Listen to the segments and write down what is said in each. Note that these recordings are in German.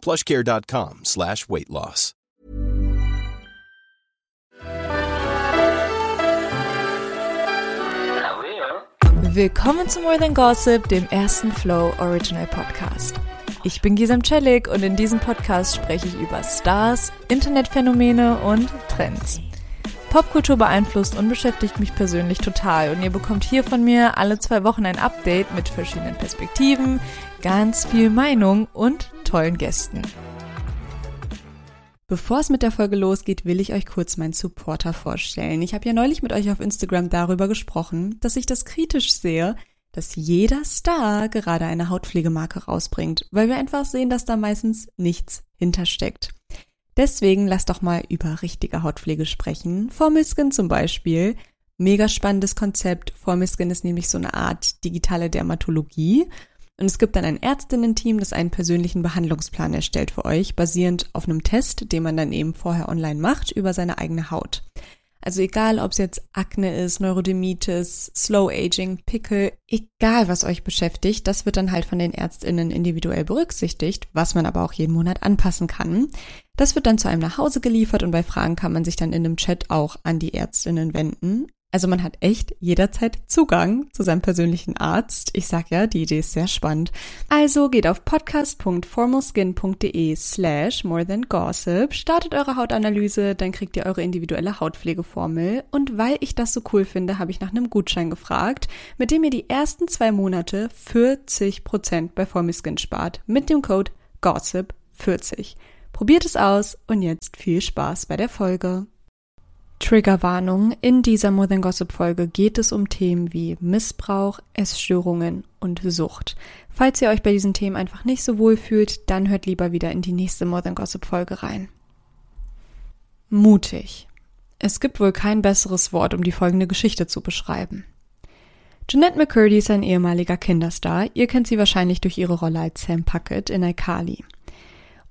plushcare.com slash weight loss. Willkommen zu More Than Gossip, dem ersten Flow Original Podcast. Ich bin Gisam Celik und in diesem Podcast spreche ich über Stars, Internetphänomene und Trends. Popkultur beeinflusst und beschäftigt mich persönlich total und ihr bekommt hier von mir alle zwei Wochen ein Update mit verschiedenen Perspektiven, ganz viel Meinung und tollen Gästen. Bevor es mit der Folge losgeht, will ich euch kurz meinen Supporter vorstellen. Ich habe ja neulich mit euch auf Instagram darüber gesprochen, dass ich das kritisch sehe, dass jeder Star gerade eine Hautpflegemarke rausbringt, weil wir einfach sehen, dass da meistens nichts hintersteckt. Deswegen lasst doch mal über richtige Hautpflege sprechen. Formyskin zum Beispiel. Mega spannendes Konzept. Formyskin ist nämlich so eine Art digitale Dermatologie und es gibt dann ein Ärztinnen-Team, das einen persönlichen Behandlungsplan erstellt für euch, basierend auf einem Test, den man dann eben vorher online macht über seine eigene Haut. Also egal, ob es jetzt Akne ist, Neurodermitis, Slow Aging, Pickel, egal was euch beschäftigt, das wird dann halt von den Ärztinnen individuell berücksichtigt, was man aber auch jeden Monat anpassen kann. Das wird dann zu einem nach Hause geliefert und bei Fragen kann man sich dann in einem Chat auch an die Ärztinnen wenden. Also man hat echt jederzeit Zugang zu seinem persönlichen Arzt. Ich sag ja, die Idee ist sehr spannend. Also geht auf podcast.formalskin.de slash more than gossip, startet eure Hautanalyse, dann kriegt ihr eure individuelle Hautpflegeformel. Und weil ich das so cool finde, habe ich nach einem Gutschein gefragt, mit dem ihr die ersten zwei Monate 40% bei Formyskin spart. Mit dem Code GOSSIP40. Probiert es aus und jetzt viel Spaß bei der Folge. Triggerwarnung. In dieser More Than Gossip Folge geht es um Themen wie Missbrauch, Essstörungen und Sucht. Falls ihr euch bei diesen Themen einfach nicht so wohl fühlt, dann hört lieber wieder in die nächste More Than Gossip Folge rein. Mutig. Es gibt wohl kein besseres Wort, um die folgende Geschichte zu beschreiben. Jeanette McCurdy ist ein ehemaliger Kinderstar. Ihr kennt sie wahrscheinlich durch ihre Rolle als Sam Puckett in iCarly.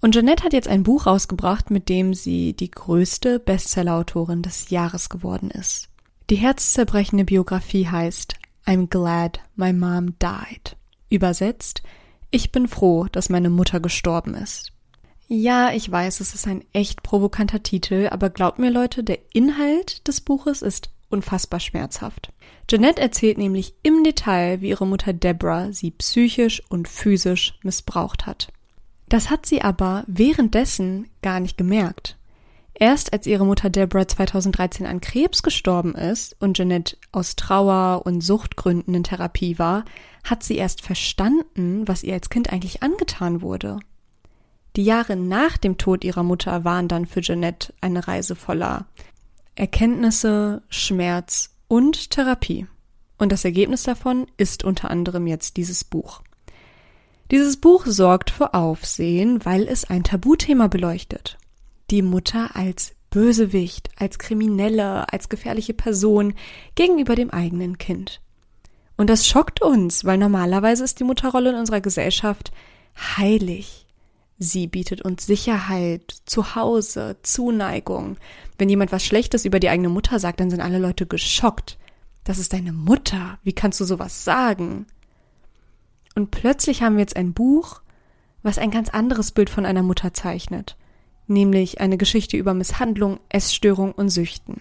Und Jeanette hat jetzt ein Buch rausgebracht, mit dem sie die größte Bestsellerautorin des Jahres geworden ist. Die herzzerbrechende Biografie heißt I'm glad my mom died. Übersetzt, ich bin froh, dass meine Mutter gestorben ist. Ja, ich weiß, es ist ein echt provokanter Titel, aber glaubt mir Leute, der Inhalt des Buches ist unfassbar schmerzhaft. Jeanette erzählt nämlich im Detail, wie ihre Mutter Deborah sie psychisch und physisch missbraucht hat. Das hat sie aber währenddessen gar nicht gemerkt. Erst als ihre Mutter Deborah 2013 an Krebs gestorben ist und Jeanette aus Trauer und Suchtgründen in Therapie war, hat sie erst verstanden, was ihr als Kind eigentlich angetan wurde. Die Jahre nach dem Tod ihrer Mutter waren dann für Jeanette eine Reise voller Erkenntnisse, Schmerz und Therapie. Und das Ergebnis davon ist unter anderem jetzt dieses Buch. Dieses Buch sorgt für Aufsehen, weil es ein Tabuthema beleuchtet. Die Mutter als Bösewicht, als Kriminelle, als gefährliche Person gegenüber dem eigenen Kind. Und das schockt uns, weil normalerweise ist die Mutterrolle in unserer Gesellschaft heilig. Sie bietet uns Sicherheit, Zuhause, Zuneigung. Wenn jemand was Schlechtes über die eigene Mutter sagt, dann sind alle Leute geschockt. Das ist deine Mutter. Wie kannst du sowas sagen? Und plötzlich haben wir jetzt ein Buch, was ein ganz anderes Bild von einer Mutter zeichnet, nämlich eine Geschichte über Misshandlung, Essstörung und Süchten.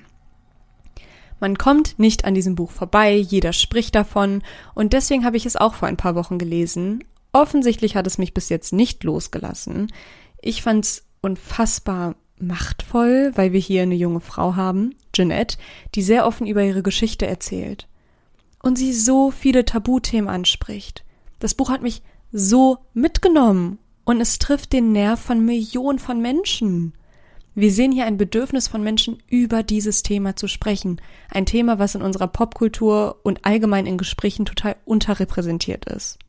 Man kommt nicht an diesem Buch vorbei, jeder spricht davon, und deswegen habe ich es auch vor ein paar Wochen gelesen. Offensichtlich hat es mich bis jetzt nicht losgelassen. Ich fand es unfassbar machtvoll, weil wir hier eine junge Frau haben, Jeanette, die sehr offen über ihre Geschichte erzählt. Und sie so viele Tabuthemen anspricht. Das Buch hat mich so mitgenommen und es trifft den Nerv von Millionen von Menschen. Wir sehen hier ein Bedürfnis von Menschen, über dieses Thema zu sprechen. Ein Thema, was in unserer Popkultur und allgemein in Gesprächen total unterrepräsentiert ist.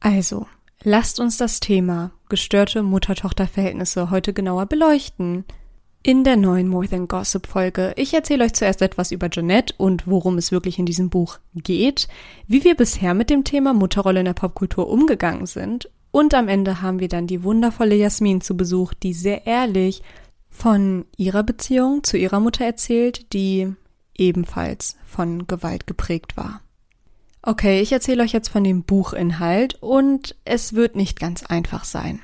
Also, lasst uns das Thema gestörte Mutter-Tochter-Verhältnisse heute genauer beleuchten. In der neuen More Than Gossip Folge. Ich erzähle euch zuerst etwas über Jeanette und worum es wirklich in diesem Buch geht, wie wir bisher mit dem Thema Mutterrolle in der Popkultur umgegangen sind und am Ende haben wir dann die wundervolle Jasmin zu Besuch, die sehr ehrlich von ihrer Beziehung zu ihrer Mutter erzählt, die ebenfalls von Gewalt geprägt war. Okay, ich erzähle euch jetzt von dem Buchinhalt und es wird nicht ganz einfach sein.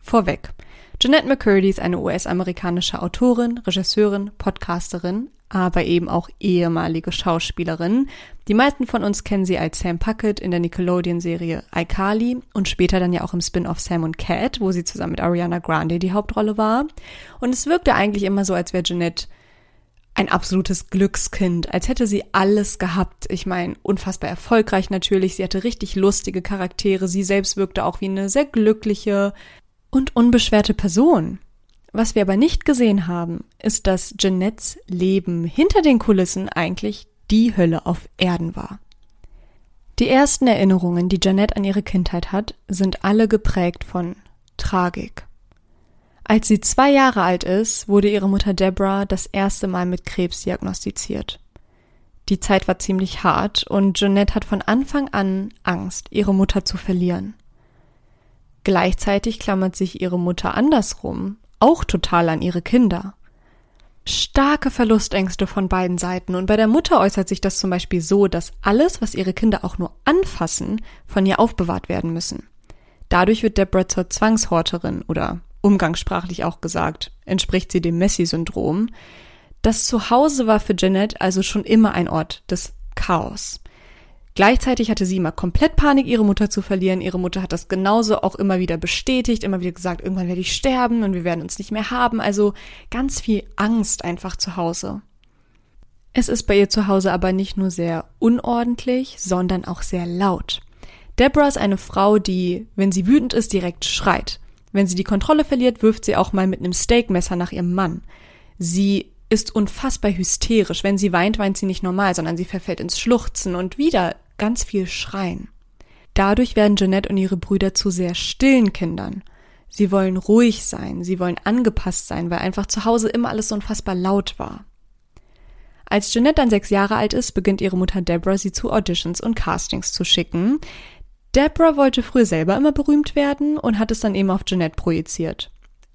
Vorweg. Jeanette McCurdy ist eine US-amerikanische Autorin, Regisseurin, Podcasterin, aber eben auch ehemalige Schauspielerin. Die meisten von uns kennen sie als Sam Puckett in der Nickelodeon-Serie iCarly und später dann ja auch im Spin-off Sam und Cat, wo sie zusammen mit Ariana Grande die Hauptrolle war. Und es wirkte eigentlich immer so, als wäre Jeanette ein absolutes Glückskind, als hätte sie alles gehabt. Ich meine, unfassbar erfolgreich natürlich. Sie hatte richtig lustige Charaktere. Sie selbst wirkte auch wie eine sehr glückliche, und unbeschwerte Person. Was wir aber nicht gesehen haben, ist, dass Jeanettes Leben hinter den Kulissen eigentlich die Hölle auf Erden war. Die ersten Erinnerungen, die Jeanette an ihre Kindheit hat, sind alle geprägt von Tragik. Als sie zwei Jahre alt ist, wurde ihre Mutter Deborah das erste Mal mit Krebs diagnostiziert. Die Zeit war ziemlich hart und Jeanette hat von Anfang an Angst, ihre Mutter zu verlieren. Gleichzeitig klammert sich ihre Mutter andersrum auch total an ihre Kinder. Starke Verlustängste von beiden Seiten und bei der Mutter äußert sich das zum Beispiel so, dass alles, was ihre Kinder auch nur anfassen, von ihr aufbewahrt werden müssen. Dadurch wird Deborah zur Zwangshorterin oder umgangssprachlich auch gesagt, entspricht sie dem Messi-Syndrom. Das Zuhause war für Janet also schon immer ein Ort des Chaos. Gleichzeitig hatte sie immer komplett Panik, ihre Mutter zu verlieren. Ihre Mutter hat das genauso auch immer wieder bestätigt, immer wieder gesagt, irgendwann werde ich sterben und wir werden uns nicht mehr haben. Also ganz viel Angst einfach zu Hause. Es ist bei ihr zu Hause aber nicht nur sehr unordentlich, sondern auch sehr laut. Deborah ist eine Frau, die, wenn sie wütend ist, direkt schreit. Wenn sie die Kontrolle verliert, wirft sie auch mal mit einem Steakmesser nach ihrem Mann. Sie ist unfassbar hysterisch. Wenn sie weint, weint sie nicht normal, sondern sie verfällt ins Schluchzen und wieder ganz viel schreien. Dadurch werden Jeanette und ihre Brüder zu sehr stillen Kindern. Sie wollen ruhig sein, sie wollen angepasst sein, weil einfach zu Hause immer alles so unfassbar laut war. Als Jeanette dann sechs Jahre alt ist, beginnt ihre Mutter Deborah sie zu Auditions und Castings zu schicken. Deborah wollte früher selber immer berühmt werden und hat es dann eben auf Jeanette projiziert.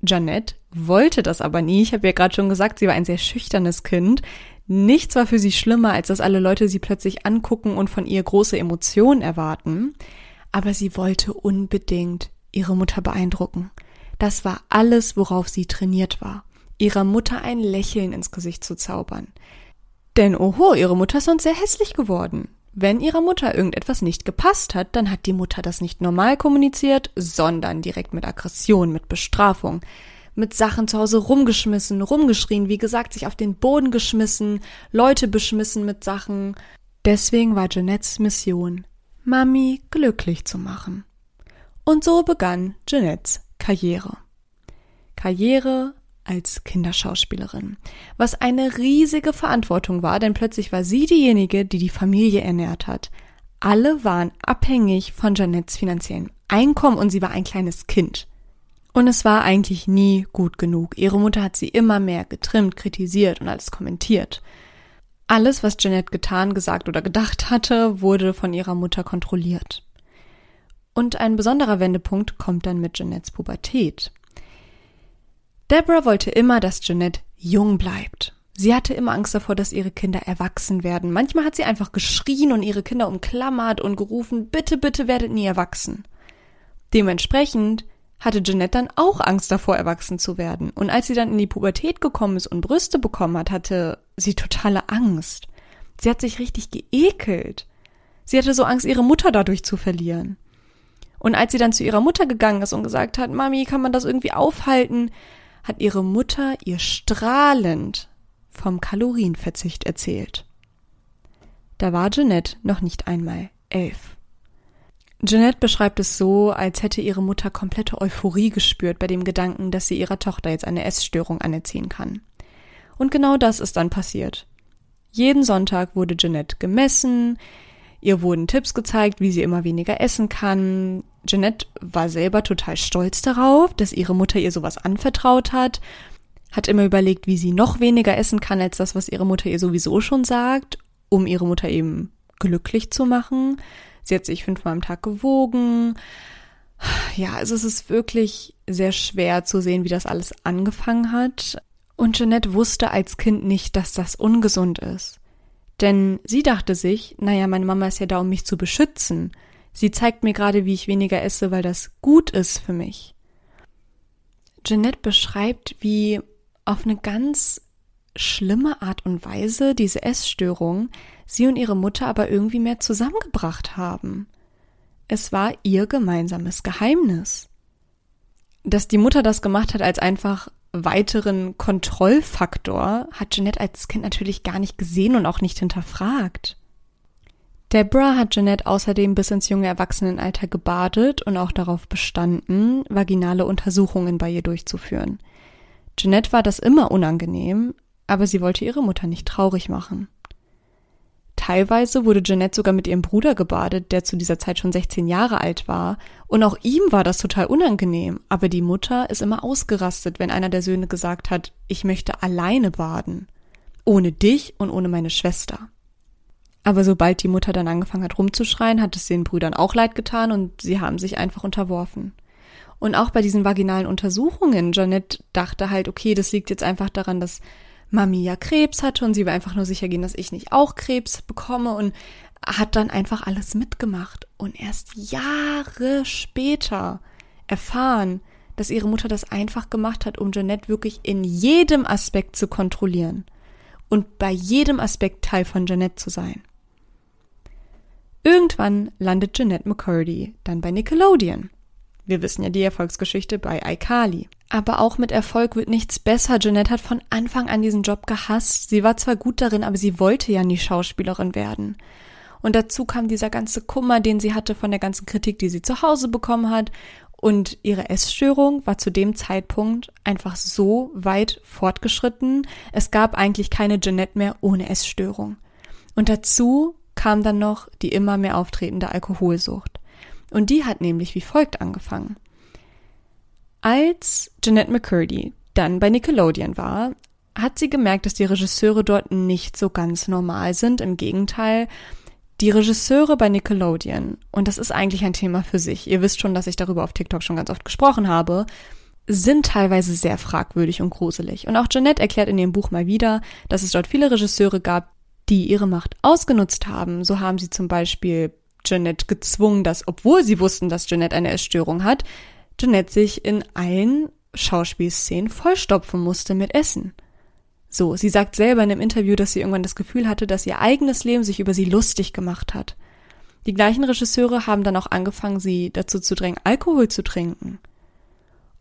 Jeanette wollte das aber nie. Ich habe ja gerade schon gesagt, sie war ein sehr schüchternes Kind. Nichts war für sie schlimmer, als dass alle Leute sie plötzlich angucken und von ihr große Emotionen erwarten. Aber sie wollte unbedingt ihre Mutter beeindrucken. Das war alles, worauf sie trainiert war. Ihrer Mutter ein Lächeln ins Gesicht zu zaubern. Denn oho, ihre Mutter ist sonst sehr hässlich geworden. Wenn ihrer Mutter irgendetwas nicht gepasst hat, dann hat die Mutter das nicht normal kommuniziert, sondern direkt mit Aggression, mit Bestrafung mit Sachen zu Hause rumgeschmissen, rumgeschrien, wie gesagt, sich auf den Boden geschmissen, Leute beschmissen mit Sachen. Deswegen war Jeanettes Mission, Mami glücklich zu machen. Und so begann Jeanettes Karriere. Karriere als Kinderschauspielerin, was eine riesige Verantwortung war, denn plötzlich war sie diejenige, die die Familie ernährt hat. Alle waren abhängig von Jeanettes finanziellem Einkommen und sie war ein kleines Kind. Und es war eigentlich nie gut genug. Ihre Mutter hat sie immer mehr getrimmt, kritisiert und alles kommentiert. Alles, was Jeanette getan, gesagt oder gedacht hatte, wurde von ihrer Mutter kontrolliert. Und ein besonderer Wendepunkt kommt dann mit Jeanettes Pubertät. Deborah wollte immer, dass Jeanette jung bleibt. Sie hatte immer Angst davor, dass ihre Kinder erwachsen werden. Manchmal hat sie einfach geschrien und ihre Kinder umklammert und gerufen, bitte, bitte werdet nie erwachsen. Dementsprechend hatte Jeanette dann auch Angst davor, erwachsen zu werden. Und als sie dann in die Pubertät gekommen ist und Brüste bekommen hat, hatte sie totale Angst. Sie hat sich richtig geekelt. Sie hatte so Angst, ihre Mutter dadurch zu verlieren. Und als sie dann zu ihrer Mutter gegangen ist und gesagt hat, Mami, kann man das irgendwie aufhalten, hat ihre Mutter ihr strahlend vom Kalorienverzicht erzählt. Da war Jeanette noch nicht einmal elf. Jeanette beschreibt es so, als hätte ihre Mutter komplette Euphorie gespürt bei dem Gedanken, dass sie ihrer Tochter jetzt eine Essstörung anerziehen kann. Und genau das ist dann passiert. Jeden Sonntag wurde Jeanette gemessen, Ihr wurden Tipps gezeigt, wie sie immer weniger essen kann. Jeanette war selber total stolz darauf, dass ihre Mutter ihr sowas anvertraut hat, hat immer überlegt, wie sie noch weniger essen kann als das, was ihre Mutter ihr sowieso schon sagt, um ihre Mutter eben glücklich zu machen. Sie hat sich fünfmal am Tag gewogen. Ja, also es ist wirklich sehr schwer zu sehen, wie das alles angefangen hat. Und Jeanette wusste als Kind nicht, dass das ungesund ist. Denn sie dachte sich, naja, meine Mama ist ja da, um mich zu beschützen. Sie zeigt mir gerade, wie ich weniger esse, weil das gut ist für mich. Jeanette beschreibt, wie auf eine ganz schlimme Art und Weise diese Essstörung sie und ihre Mutter aber irgendwie mehr zusammengebracht haben. Es war ihr gemeinsames Geheimnis. Dass die Mutter das gemacht hat als einfach weiteren Kontrollfaktor hat Jeanette als Kind natürlich gar nicht gesehen und auch nicht hinterfragt. Deborah hat Jeanette außerdem bis ins junge Erwachsenenalter gebadet und auch darauf bestanden, vaginale Untersuchungen bei ihr durchzuführen. Jeanette war das immer unangenehm, aber sie wollte ihre Mutter nicht traurig machen. Teilweise wurde Jeanette sogar mit ihrem Bruder gebadet, der zu dieser Zeit schon 16 Jahre alt war, und auch ihm war das total unangenehm, aber die Mutter ist immer ausgerastet, wenn einer der Söhne gesagt hat, ich möchte alleine baden, ohne dich und ohne meine Schwester. Aber sobald die Mutter dann angefangen hat rumzuschreien, hat es den Brüdern auch leid getan und sie haben sich einfach unterworfen. Und auch bei diesen vaginalen Untersuchungen, Jeanette dachte halt, okay, das liegt jetzt einfach daran, dass Mami ja Krebs hatte und sie will einfach nur sicher gehen, dass ich nicht auch Krebs bekomme und hat dann einfach alles mitgemacht und erst Jahre später erfahren, dass ihre Mutter das einfach gemacht hat, um Jeanette wirklich in jedem Aspekt zu kontrollieren und bei jedem Aspekt Teil von Jeanette zu sein. Irgendwann landet Jeanette McCurdy dann bei Nickelodeon. Wir wissen ja die Erfolgsgeschichte bei iCarly. Aber auch mit Erfolg wird nichts besser. Jeanette hat von Anfang an diesen Job gehasst. Sie war zwar gut darin, aber sie wollte ja nie Schauspielerin werden. Und dazu kam dieser ganze Kummer, den sie hatte von der ganzen Kritik, die sie zu Hause bekommen hat. Und ihre Essstörung war zu dem Zeitpunkt einfach so weit fortgeschritten. Es gab eigentlich keine Jeanette mehr ohne Essstörung. Und dazu kam dann noch die immer mehr auftretende Alkoholsucht. Und die hat nämlich wie folgt angefangen. Als Jeanette McCurdy dann bei Nickelodeon war, hat sie gemerkt, dass die Regisseure dort nicht so ganz normal sind. Im Gegenteil, die Regisseure bei Nickelodeon, und das ist eigentlich ein Thema für sich, ihr wisst schon, dass ich darüber auf TikTok schon ganz oft gesprochen habe, sind teilweise sehr fragwürdig und gruselig. Und auch Jeanette erklärt in ihrem Buch mal wieder, dass es dort viele Regisseure gab, die ihre Macht ausgenutzt haben. So haben sie zum Beispiel Jeanette gezwungen, dass, obwohl sie wussten, dass Jeanette eine Essstörung hat, Jeanette sich in allen Schauspielszenen vollstopfen musste mit Essen. So, sie sagt selber in einem Interview, dass sie irgendwann das Gefühl hatte, dass ihr eigenes Leben sich über sie lustig gemacht hat. Die gleichen Regisseure haben dann auch angefangen, sie dazu zu drängen, Alkohol zu trinken.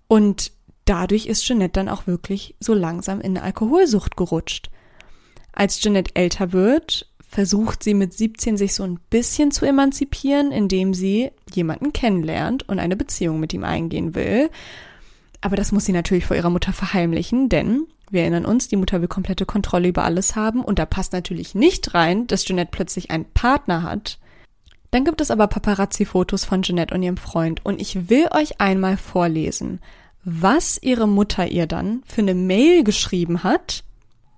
Und dadurch ist Jeanette dann auch wirklich so langsam in eine Alkoholsucht gerutscht. Als Jeanette älter wird, versucht sie mit 17 sich so ein bisschen zu emanzipieren, indem sie jemanden kennenlernt und eine Beziehung mit ihm eingehen will. Aber das muss sie natürlich vor ihrer Mutter verheimlichen, denn wir erinnern uns, die Mutter will komplette Kontrolle über alles haben und da passt natürlich nicht rein, dass Jeanette plötzlich einen Partner hat. Dann gibt es aber Paparazzi-Fotos von Jeanette und ihrem Freund und ich will euch einmal vorlesen, was ihre Mutter ihr dann für eine Mail geschrieben hat,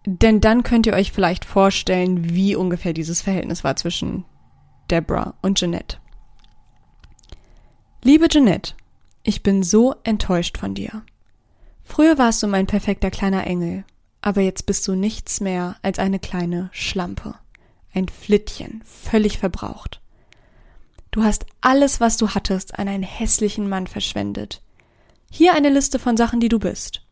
denn dann könnt ihr euch vielleicht vorstellen, wie ungefähr dieses Verhältnis war zwischen Deborah und Jeanette. Liebe Jeanette, ich bin so enttäuscht von dir. Früher warst du mein perfekter kleiner Engel, aber jetzt bist du nichts mehr als eine kleine Schlampe. Ein Flittchen, völlig verbraucht. Du hast alles, was du hattest, an einen hässlichen Mann verschwendet. Hier eine Liste von Sachen, die du bist.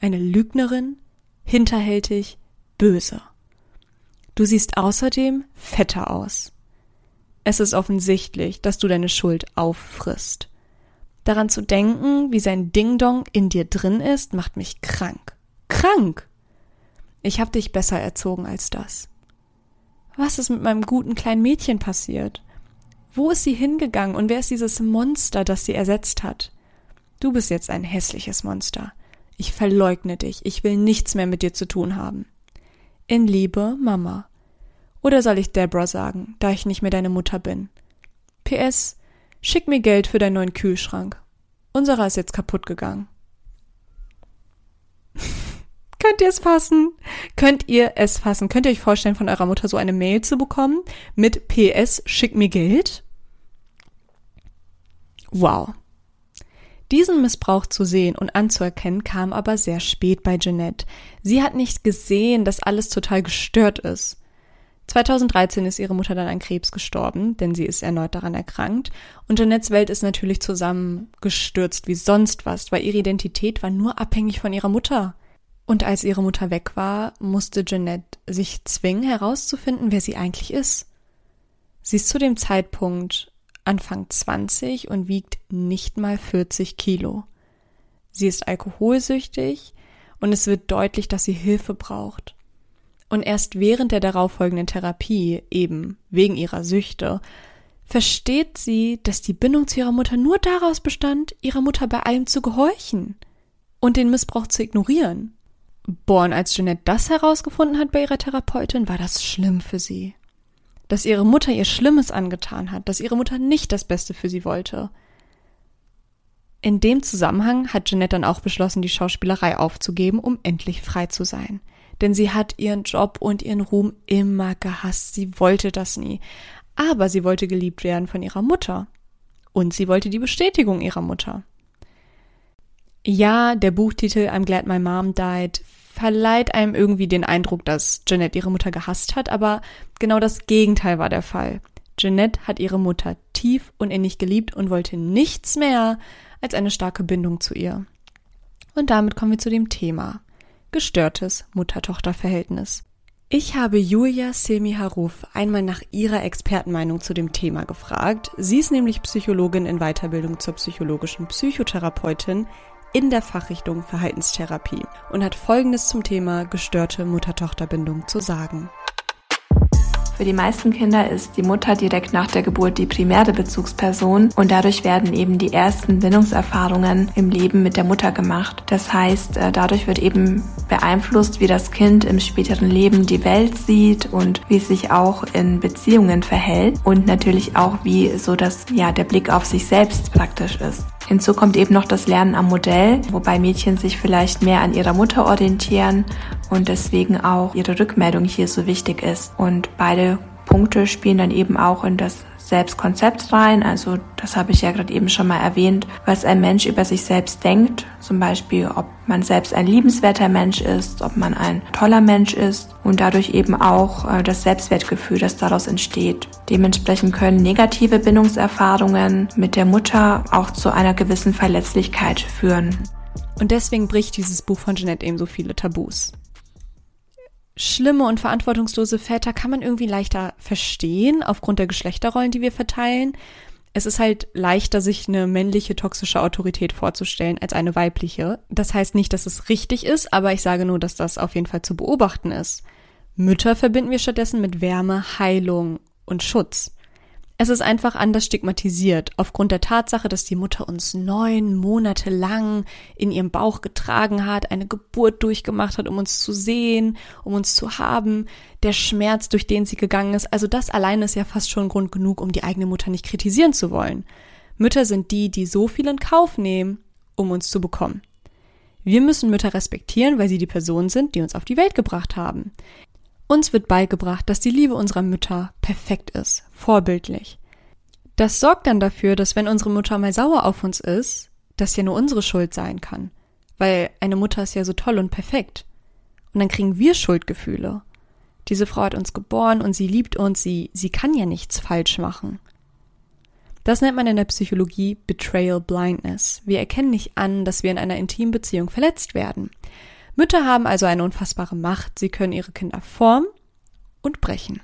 Eine Lügnerin, hinterhältig, böse. Du siehst außerdem fetter aus. Es ist offensichtlich, dass du deine Schuld auffrisst. Daran zu denken, wie sein Ding-Dong in dir drin ist, macht mich krank. Krank! Ich hab dich besser erzogen als das. Was ist mit meinem guten kleinen Mädchen passiert? Wo ist sie hingegangen und wer ist dieses Monster, das sie ersetzt hat? Du bist jetzt ein hässliches Monster. Ich verleugne dich, ich will nichts mehr mit dir zu tun haben. In Liebe, Mama. Oder soll ich Deborah sagen, da ich nicht mehr deine Mutter bin? PS, schick mir Geld für deinen neuen Kühlschrank. Unserer ist jetzt kaputt gegangen. Könnt ihr es fassen? Könnt ihr es fassen? Könnt ihr euch vorstellen, von eurer Mutter so eine Mail zu bekommen mit PS, schick mir Geld? Wow. Diesen Missbrauch zu sehen und anzuerkennen kam aber sehr spät bei Jeanette. Sie hat nicht gesehen, dass alles total gestört ist. 2013 ist ihre Mutter dann an Krebs gestorben, denn sie ist erneut daran erkrankt. Und Jeanettes Welt ist natürlich zusammengestürzt wie sonst was, weil ihre Identität war nur abhängig von ihrer Mutter. Und als ihre Mutter weg war, musste Jeanette sich zwingen herauszufinden, wer sie eigentlich ist. Sie ist zu dem Zeitpunkt Anfang 20 und wiegt nicht mal 40 Kilo. Sie ist alkoholsüchtig und es wird deutlich, dass sie Hilfe braucht. Und erst während der darauffolgenden Therapie, eben wegen ihrer Süchte, versteht sie, dass die Bindung zu ihrer Mutter nur daraus bestand, ihrer Mutter bei allem zu gehorchen und den Missbrauch zu ignorieren. Und als Jeanette das herausgefunden hat bei ihrer Therapeutin, war das schlimm für sie dass ihre Mutter ihr Schlimmes angetan hat, dass ihre Mutter nicht das Beste für sie wollte. In dem Zusammenhang hat Jeanette dann auch beschlossen, die Schauspielerei aufzugeben, um endlich frei zu sein. Denn sie hat ihren Job und ihren Ruhm immer gehasst. Sie wollte das nie. Aber sie wollte geliebt werden von ihrer Mutter. Und sie wollte die Bestätigung ihrer Mutter. Ja, der Buchtitel I'm Glad My Mom Died verleiht einem irgendwie den Eindruck, dass Jeanette ihre Mutter gehasst hat, aber genau das Gegenteil war der Fall. Jeanette hat ihre Mutter tief und innig geliebt und wollte nichts mehr als eine starke Bindung zu ihr. Und damit kommen wir zu dem Thema. Gestörtes Mutter-Tochter-Verhältnis. Ich habe Julia Semi Haruf einmal nach ihrer Expertenmeinung zu dem Thema gefragt. Sie ist nämlich Psychologin in Weiterbildung zur psychologischen Psychotherapeutin in der Fachrichtung Verhaltenstherapie und hat Folgendes zum Thema gestörte Mutter-Tochter-Bindung zu sagen. Für die meisten Kinder ist die Mutter direkt nach der Geburt die primäre Bezugsperson und dadurch werden eben die ersten Bindungserfahrungen im Leben mit der Mutter gemacht. Das heißt, äh, dadurch wird eben beeinflusst, wie das Kind im späteren Leben die Welt sieht und wie es sich auch in Beziehungen verhält und natürlich auch wie so das, ja, der Blick auf sich selbst praktisch ist. Hinzu kommt eben noch das Lernen am Modell, wobei Mädchen sich vielleicht mehr an ihrer Mutter orientieren und deswegen auch ihre Rückmeldung hier so wichtig ist. Und beide Punkte spielen dann eben auch in das Selbstkonzept rein. Also das habe ich ja gerade eben schon mal erwähnt, was ein Mensch über sich selbst denkt. Zum Beispiel, ob man selbst ein liebenswerter Mensch ist, ob man ein toller Mensch ist und dadurch eben auch äh, das Selbstwertgefühl, das daraus entsteht. Dementsprechend können negative Bindungserfahrungen mit der Mutter auch zu einer gewissen Verletzlichkeit führen. Und deswegen bricht dieses Buch von Jeanette eben so viele Tabus schlimme und verantwortungslose Väter kann man irgendwie leichter verstehen aufgrund der Geschlechterrollen, die wir verteilen. Es ist halt leichter, sich eine männliche toxische Autorität vorzustellen als eine weibliche. Das heißt nicht, dass es richtig ist, aber ich sage nur, dass das auf jeden Fall zu beobachten ist. Mütter verbinden wir stattdessen mit Wärme, Heilung und Schutz. Es ist einfach anders stigmatisiert, aufgrund der Tatsache, dass die Mutter uns neun Monate lang in ihrem Bauch getragen hat, eine Geburt durchgemacht hat, um uns zu sehen, um uns zu haben, der Schmerz, durch den sie gegangen ist. Also das alleine ist ja fast schon Grund genug, um die eigene Mutter nicht kritisieren zu wollen. Mütter sind die, die so viel in Kauf nehmen, um uns zu bekommen. Wir müssen Mütter respektieren, weil sie die Personen sind, die uns auf die Welt gebracht haben. Uns wird beigebracht, dass die Liebe unserer Mütter perfekt ist, vorbildlich. Das sorgt dann dafür, dass wenn unsere Mutter mal sauer auf uns ist, das ja nur unsere Schuld sein kann. Weil eine Mutter ist ja so toll und perfekt. Und dann kriegen wir Schuldgefühle. Diese Frau hat uns geboren und sie liebt uns, sie, sie kann ja nichts falsch machen. Das nennt man in der Psychologie Betrayal Blindness. Wir erkennen nicht an, dass wir in einer intimen Beziehung verletzt werden. Mütter haben also eine unfassbare Macht. Sie können ihre Kinder formen und brechen.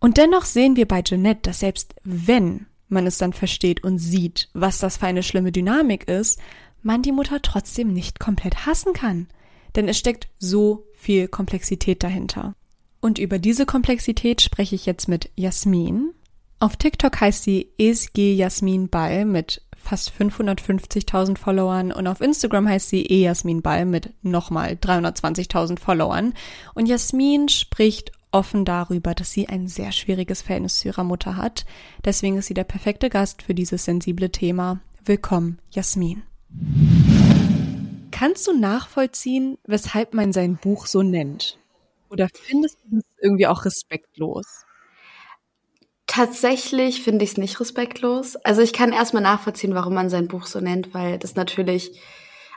Und dennoch sehen wir bei Jeanette, dass selbst wenn man es dann versteht und sieht, was das für eine schlimme Dynamik ist, man die Mutter trotzdem nicht komplett hassen kann. Denn es steckt so viel Komplexität dahinter. Und über diese Komplexität spreche ich jetzt mit Jasmin. Auf TikTok heißt sie ESG Jasmin Ball mit fast 550.000 Followern und auf Instagram heißt sie e Jasmin Ball mit nochmal 320.000 Followern. Und Jasmin spricht offen darüber, dass sie ein sehr schwieriges Verhältnis zu ihrer Mutter hat. Deswegen ist sie der perfekte Gast für dieses sensible Thema. Willkommen, Jasmin. Kannst du nachvollziehen, weshalb man sein Buch so nennt? Oder findest du es irgendwie auch respektlos? Tatsächlich finde ich es nicht respektlos. Also ich kann erstmal nachvollziehen, warum man sein Buch so nennt, weil das natürlich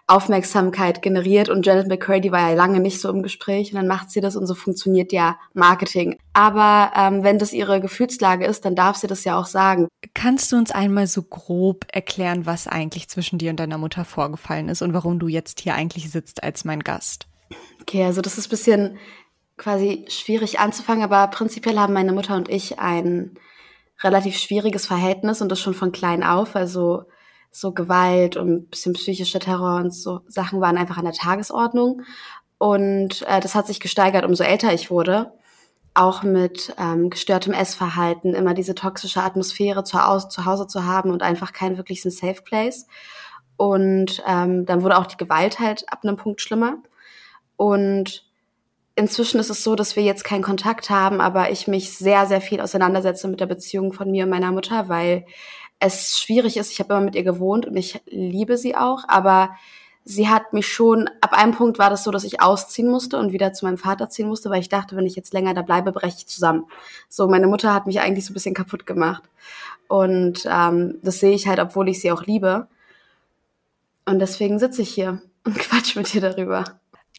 Aufmerksamkeit generiert und Janet McCurdy war ja lange nicht so im Gespräch und dann macht sie das und so funktioniert ja Marketing. Aber ähm, wenn das ihre Gefühlslage ist, dann darf sie das ja auch sagen. Kannst du uns einmal so grob erklären, was eigentlich zwischen dir und deiner Mutter vorgefallen ist und warum du jetzt hier eigentlich sitzt als mein Gast? Okay, also das ist bisschen quasi schwierig anzufangen, aber prinzipiell haben meine Mutter und ich ein relativ schwieriges Verhältnis und das schon von klein auf. Also so Gewalt und bisschen psychischer Terror und so Sachen waren einfach an der Tagesordnung. Und äh, das hat sich gesteigert, umso älter ich wurde. Auch mit ähm, gestörtem Essverhalten, immer diese toxische Atmosphäre zu, Hause, zu Hause zu haben und einfach kein wirkliches Safe Place. Und ähm, dann wurde auch die Gewalt halt ab einem Punkt schlimmer. Und inzwischen ist es so, dass wir jetzt keinen Kontakt haben, aber ich mich sehr, sehr viel auseinandersetze mit der Beziehung von mir und meiner Mutter, weil es schwierig ist. Ich habe immer mit ihr gewohnt und ich liebe sie auch, aber sie hat mich schon, ab einem Punkt war das so, dass ich ausziehen musste und wieder zu meinem Vater ziehen musste, weil ich dachte, wenn ich jetzt länger da bleibe, breche ich zusammen. So, meine Mutter hat mich eigentlich so ein bisschen kaputt gemacht. Und ähm, das sehe ich halt, obwohl ich sie auch liebe. Und deswegen sitze ich hier und quatsch mit dir darüber.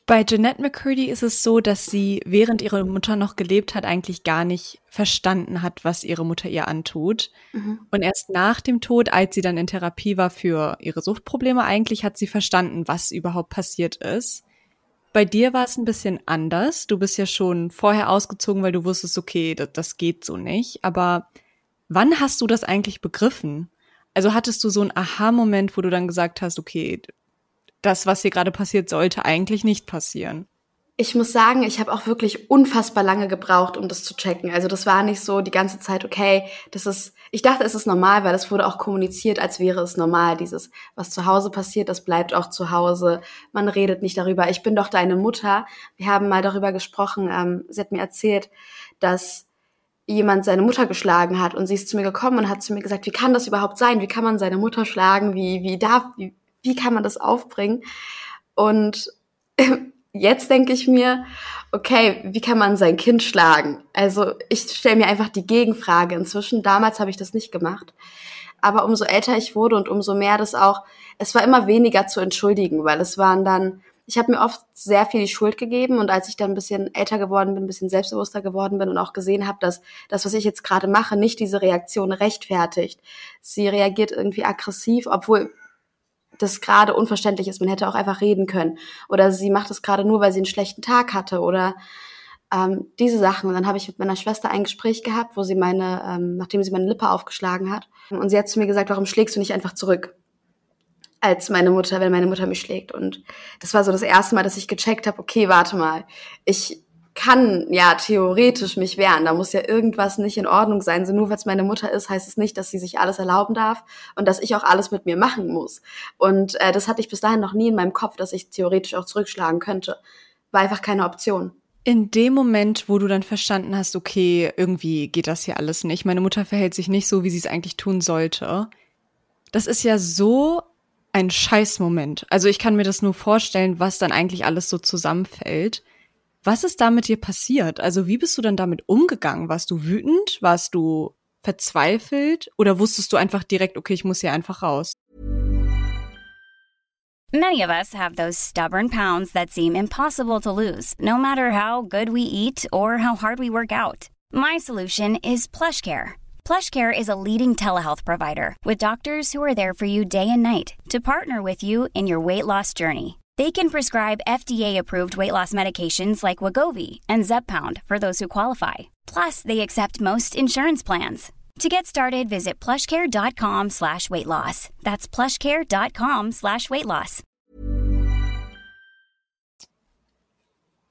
Bei Jeanette McCurdy ist es so, dass sie, während ihre Mutter noch gelebt hat, eigentlich gar nicht verstanden hat, was ihre Mutter ihr antut. Mhm. Und erst nach dem Tod, als sie dann in Therapie war für ihre Suchtprobleme, eigentlich hat sie verstanden, was überhaupt passiert ist. Bei dir war es ein bisschen anders. Du bist ja schon vorher ausgezogen, weil du wusstest, okay, das, das geht so nicht. Aber wann hast du das eigentlich begriffen? Also hattest du so einen Aha-Moment, wo du dann gesagt hast, okay, das, was hier gerade passiert, sollte eigentlich nicht passieren. Ich muss sagen, ich habe auch wirklich unfassbar lange gebraucht, um das zu checken. Also das war nicht so die ganze Zeit, okay, das ist, ich dachte, es ist normal, weil es wurde auch kommuniziert, als wäre es normal. Dieses, was zu Hause passiert, das bleibt auch zu Hause. Man redet nicht darüber. Ich bin doch deine Mutter. Wir haben mal darüber gesprochen. Ähm, sie hat mir erzählt, dass jemand seine Mutter geschlagen hat und sie ist zu mir gekommen und hat zu mir gesagt, wie kann das überhaupt sein? Wie kann man seine Mutter schlagen? Wie, wie darf, wie, wie kann man das aufbringen? Und jetzt denke ich mir, okay, wie kann man sein Kind schlagen? Also ich stelle mir einfach die Gegenfrage inzwischen. Damals habe ich das nicht gemacht. Aber umso älter ich wurde und umso mehr das auch, es war immer weniger zu entschuldigen, weil es waren dann, ich habe mir oft sehr viel die Schuld gegeben und als ich dann ein bisschen älter geworden bin, ein bisschen selbstbewusster geworden bin und auch gesehen habe, dass das, was ich jetzt gerade mache, nicht diese Reaktion rechtfertigt. Sie reagiert irgendwie aggressiv, obwohl das gerade unverständlich ist. Man hätte auch einfach reden können. Oder sie macht es gerade nur, weil sie einen schlechten Tag hatte oder ähm, diese Sachen. Und dann habe ich mit meiner Schwester ein Gespräch gehabt, wo sie meine, ähm, nachdem sie meine Lippe aufgeschlagen hat, und sie hat zu mir gesagt, warum schlägst du nicht einfach zurück? Als meine Mutter, wenn meine Mutter mich schlägt. Und das war so das erste Mal, dass ich gecheckt habe, okay, warte mal, ich kann ja theoretisch mich wehren. Da muss ja irgendwas nicht in Ordnung sein. So nur weil es meine Mutter ist, heißt es nicht, dass sie sich alles erlauben darf und dass ich auch alles mit mir machen muss. Und äh, das hatte ich bis dahin noch nie in meinem Kopf, dass ich theoretisch auch zurückschlagen könnte. War einfach keine Option. In dem Moment, wo du dann verstanden hast, okay, irgendwie geht das hier alles nicht, meine Mutter verhält sich nicht so, wie sie es eigentlich tun sollte, das ist ja so ein Scheißmoment. Also ich kann mir das nur vorstellen, was dann eigentlich alles so zusammenfällt. Was ist da mit dir passiert? Also wie bist du dann damit umgegangen? Warst du wütend? Warst du verzweifelt? Oder wusstest du einfach direkt, okay, ich muss hier einfach raus? Many of us have those stubborn pounds that seem impossible to lose, no matter how good we eat or how hard we work out. My solution is PlushCare. PlushCare is a leading telehealth provider with doctors who are there for you day and night to partner with you in your weight loss journey. They can prescribe FDA-approved weight loss medications like Wagovi and Zepbound for those who qualify. Plus, they accept most insurance plans. To get started, visit plushcare.com slash weight loss. That's plushcare.com slash weight loss.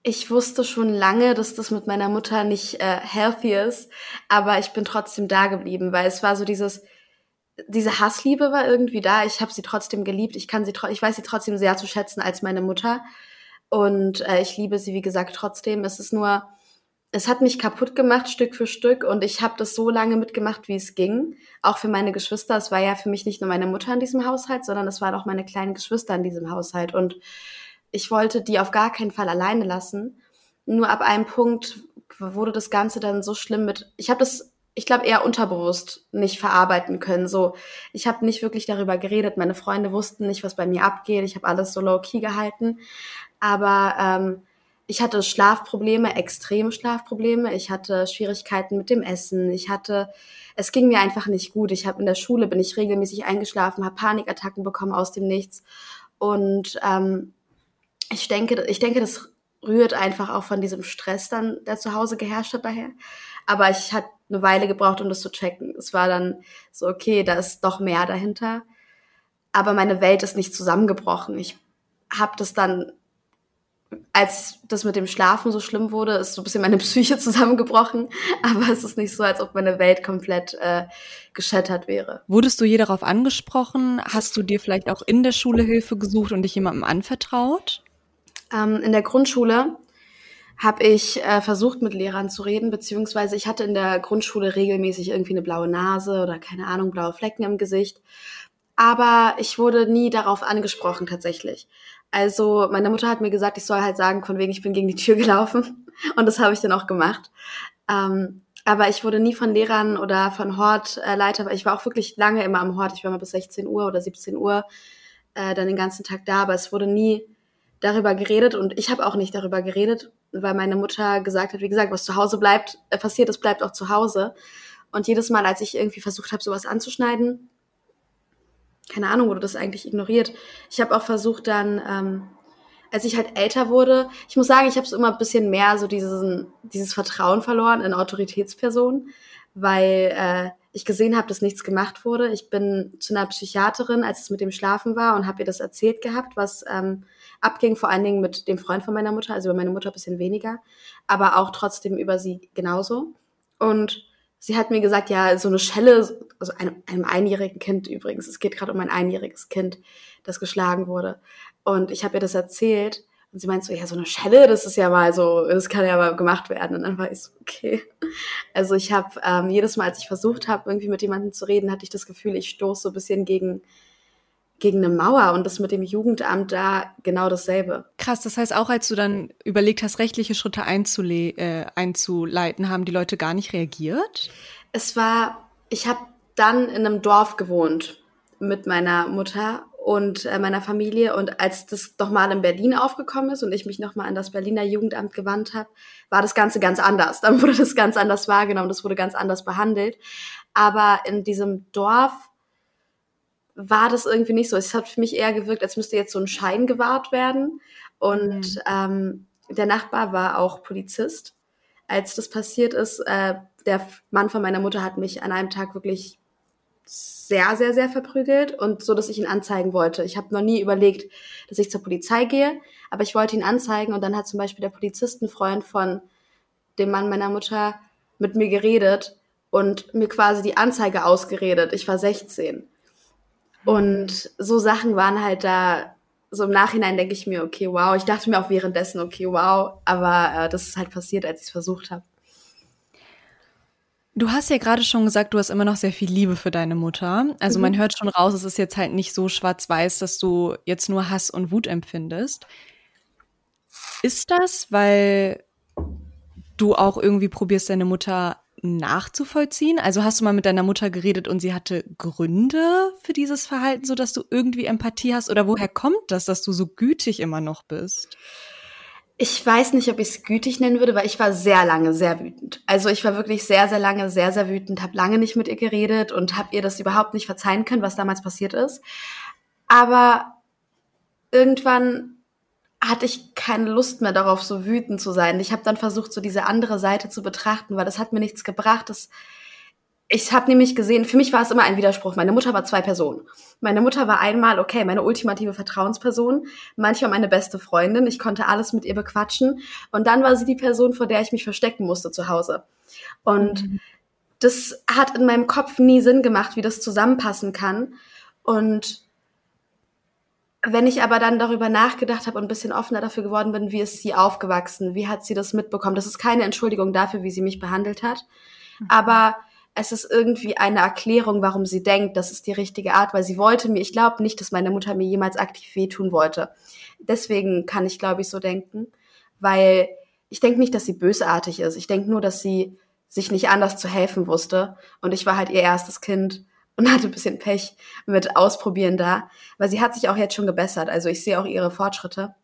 Ich wusste schon lange, dass das mit meiner Mutter nicht äh, healthy ist, aber ich bin trotzdem da geblieben, weil es war so dieses, diese Hassliebe war irgendwie da. Ich habe sie trotzdem geliebt. Ich kann sie, ich weiß sie trotzdem sehr zu schätzen als meine Mutter. Und äh, ich liebe sie, wie gesagt, trotzdem. Es ist nur, es hat mich kaputt gemacht, Stück für Stück. Und ich habe das so lange mitgemacht, wie es ging. Auch für meine Geschwister. Es war ja für mich nicht nur meine Mutter in diesem Haushalt, sondern es waren auch meine kleinen Geschwister in diesem Haushalt. Und ich wollte die auf gar keinen Fall alleine lassen. Nur ab einem Punkt wurde das Ganze dann so schlimm mit. Ich habe das, ich glaube, eher unterbewusst nicht verarbeiten können. So, ich habe nicht wirklich darüber geredet. Meine Freunde wussten nicht, was bei mir abgeht. Ich habe alles so low key gehalten. Aber ähm, ich hatte Schlafprobleme, extreme Schlafprobleme. Ich hatte Schwierigkeiten mit dem Essen. Ich hatte, es ging mir einfach nicht gut. Ich habe in der Schule bin ich regelmäßig eingeschlafen, habe Panikattacken bekommen aus dem Nichts. Und ähm, ich denke, ich denke, das rührt einfach auch von diesem Stress dann, der zu Hause geherrscht hat daher. Aber ich hatte eine Weile gebraucht, um das zu checken. Es war dann so, okay, da ist doch mehr dahinter. Aber meine Welt ist nicht zusammengebrochen. Ich habe das dann als das mit dem Schlafen so schlimm wurde, ist so ein bisschen meine Psyche zusammengebrochen. Aber es ist nicht so, als ob meine Welt komplett äh, geschettert wäre. Wurdest du je darauf angesprochen? Hast du dir vielleicht auch in der Schule Hilfe gesucht und dich jemandem anvertraut? Ähm, in der Grundschule habe ich äh, versucht, mit Lehrern zu reden, beziehungsweise ich hatte in der Grundschule regelmäßig irgendwie eine blaue Nase oder keine Ahnung, blaue Flecken im Gesicht. Aber ich wurde nie darauf angesprochen tatsächlich. Also meine Mutter hat mir gesagt, ich soll halt sagen, von wegen ich bin gegen die Tür gelaufen. Und das habe ich dann auch gemacht. Ähm, aber ich wurde nie von Lehrern oder von Hortleiter, weil ich war auch wirklich lange immer am Hort. Ich war mal bis 16 Uhr oder 17 Uhr äh, dann den ganzen Tag da, aber es wurde nie darüber geredet und ich habe auch nicht darüber geredet, weil meine Mutter gesagt hat, wie gesagt, was zu Hause bleibt, äh, passiert, das bleibt auch zu Hause. Und jedes Mal, als ich irgendwie versucht habe, sowas anzuschneiden, keine Ahnung, wurde das eigentlich ignoriert. Ich habe auch versucht dann, ähm, als ich halt älter wurde, ich muss sagen, ich habe so immer ein bisschen mehr so diesen, dieses Vertrauen verloren in Autoritätspersonen, weil äh, ich gesehen habe, dass nichts gemacht wurde. Ich bin zu einer Psychiaterin, als es mit dem Schlafen war, und habe ihr das erzählt gehabt, was ähm, abging, vor allen Dingen mit dem Freund von meiner Mutter, also über meine Mutter ein bisschen weniger, aber auch trotzdem über sie genauso. Und sie hat mir gesagt, ja, so eine Schelle, also einem, einem einjährigen Kind übrigens, es geht gerade um ein einjähriges Kind, das geschlagen wurde. Und ich habe ihr das erzählt und sie meint so, ja, so eine Schelle, das ist ja mal so, das kann ja mal gemacht werden. Und dann war ich so, okay. Also ich habe ähm, jedes Mal, als ich versucht habe, irgendwie mit jemandem zu reden, hatte ich das Gefühl, ich stoße so ein bisschen gegen gegen eine Mauer und das mit dem Jugendamt da genau dasselbe. Krass, das heißt auch, als du dann überlegt hast, rechtliche Schritte einzule äh, einzuleiten, haben die Leute gar nicht reagiert? Es war, ich habe dann in einem Dorf gewohnt mit meiner Mutter und äh, meiner Familie und als das nochmal in Berlin aufgekommen ist und ich mich nochmal an das Berliner Jugendamt gewandt habe, war das Ganze ganz anders. Dann wurde das ganz anders wahrgenommen, das wurde ganz anders behandelt. Aber in diesem Dorf war das irgendwie nicht so. Es hat für mich eher gewirkt, als müsste jetzt so ein Schein gewahrt werden. Und mhm. ähm, der Nachbar war auch Polizist. Als das passiert ist, äh, der Mann von meiner Mutter hat mich an einem Tag wirklich sehr, sehr, sehr verprügelt und so, dass ich ihn anzeigen wollte. Ich habe noch nie überlegt, dass ich zur Polizei gehe, aber ich wollte ihn anzeigen und dann hat zum Beispiel der Polizistenfreund von dem Mann meiner Mutter mit mir geredet und mir quasi die Anzeige ausgeredet. Ich war 16. Und so Sachen waren halt da, so im Nachhinein denke ich mir, okay, wow. Ich dachte mir auch währenddessen, okay, wow. Aber äh, das ist halt passiert, als ich es versucht habe. Du hast ja gerade schon gesagt, du hast immer noch sehr viel Liebe für deine Mutter. Also mhm. man hört schon raus, es ist jetzt halt nicht so schwarz-weiß, dass du jetzt nur Hass und Wut empfindest. Ist das, weil du auch irgendwie probierst, deine Mutter nachzuvollziehen? Also hast du mal mit deiner Mutter geredet und sie hatte Gründe für dieses Verhalten, so dass du irgendwie Empathie hast? Oder woher kommt das, dass du so gütig immer noch bist? Ich weiß nicht, ob ich es gütig nennen würde, weil ich war sehr lange sehr wütend. Also ich war wirklich sehr, sehr lange sehr, sehr wütend, habe lange nicht mit ihr geredet und habe ihr das überhaupt nicht verzeihen können, was damals passiert ist. Aber irgendwann hatte ich keine Lust mehr darauf, so wütend zu sein. Ich habe dann versucht, so diese andere Seite zu betrachten, weil das hat mir nichts gebracht. Das, ich habe nämlich gesehen, für mich war es immer ein Widerspruch. Meine Mutter war zwei Personen. Meine Mutter war einmal, okay, meine ultimative Vertrauensperson, manchmal meine beste Freundin. Ich konnte alles mit ihr bequatschen. Und dann war sie die Person, vor der ich mich verstecken musste zu Hause. Und mhm. das hat in meinem Kopf nie Sinn gemacht, wie das zusammenpassen kann. Und wenn ich aber dann darüber nachgedacht habe und ein bisschen offener dafür geworden bin, wie ist sie aufgewachsen, wie hat sie das mitbekommen, das ist keine Entschuldigung dafür, wie sie mich behandelt hat, mhm. aber es ist irgendwie eine Erklärung, warum sie denkt, das ist die richtige Art, weil sie wollte mir, ich glaube nicht, dass meine Mutter mir jemals aktiv wehtun wollte. Deswegen kann ich, glaube ich, so denken, weil ich denke nicht, dass sie bösartig ist. Ich denke nur, dass sie sich nicht anders zu helfen wusste. Und ich war halt ihr erstes Kind und hatte ein bisschen Pech mit Ausprobieren da. Weil sie hat sich auch jetzt schon gebessert. Also ich sehe auch ihre Fortschritte.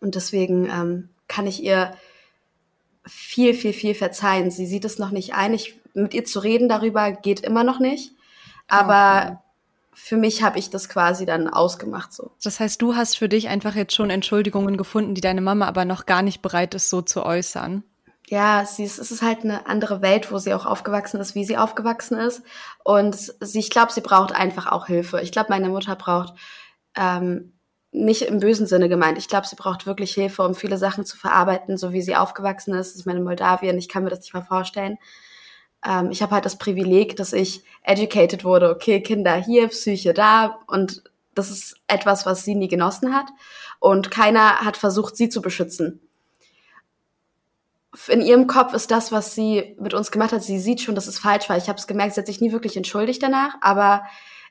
Und deswegen ähm, kann ich ihr viel, viel, viel verzeihen. Sie sieht es noch nicht ein. Ich mit ihr zu reden darüber geht immer noch nicht. Aber okay. für mich habe ich das quasi dann ausgemacht so. Das heißt, du hast für dich einfach jetzt schon Entschuldigungen gefunden, die deine Mama aber noch gar nicht bereit ist, so zu äußern. Ja, sie ist, es ist halt eine andere Welt, wo sie auch aufgewachsen ist, wie sie aufgewachsen ist. Und sie, ich glaube, sie braucht einfach auch Hilfe. Ich glaube, meine Mutter braucht ähm, nicht im bösen Sinne gemeint. Ich glaube, sie braucht wirklich Hilfe, um viele Sachen zu verarbeiten, so wie sie aufgewachsen ist. Das ist meine Moldawien. Ich kann mir das nicht mal vorstellen ähm, ich habe halt das Privileg, dass ich educated wurde, okay, Kinder hier, Psyche da und das ist etwas, was sie nie genossen hat und keiner hat versucht, sie zu beschützen. In ihrem Kopf ist das, was sie mit uns gemacht hat, sie sieht schon, dass es falsch war. Ich habe es gemerkt, sie hat sich nie wirklich entschuldigt danach, aber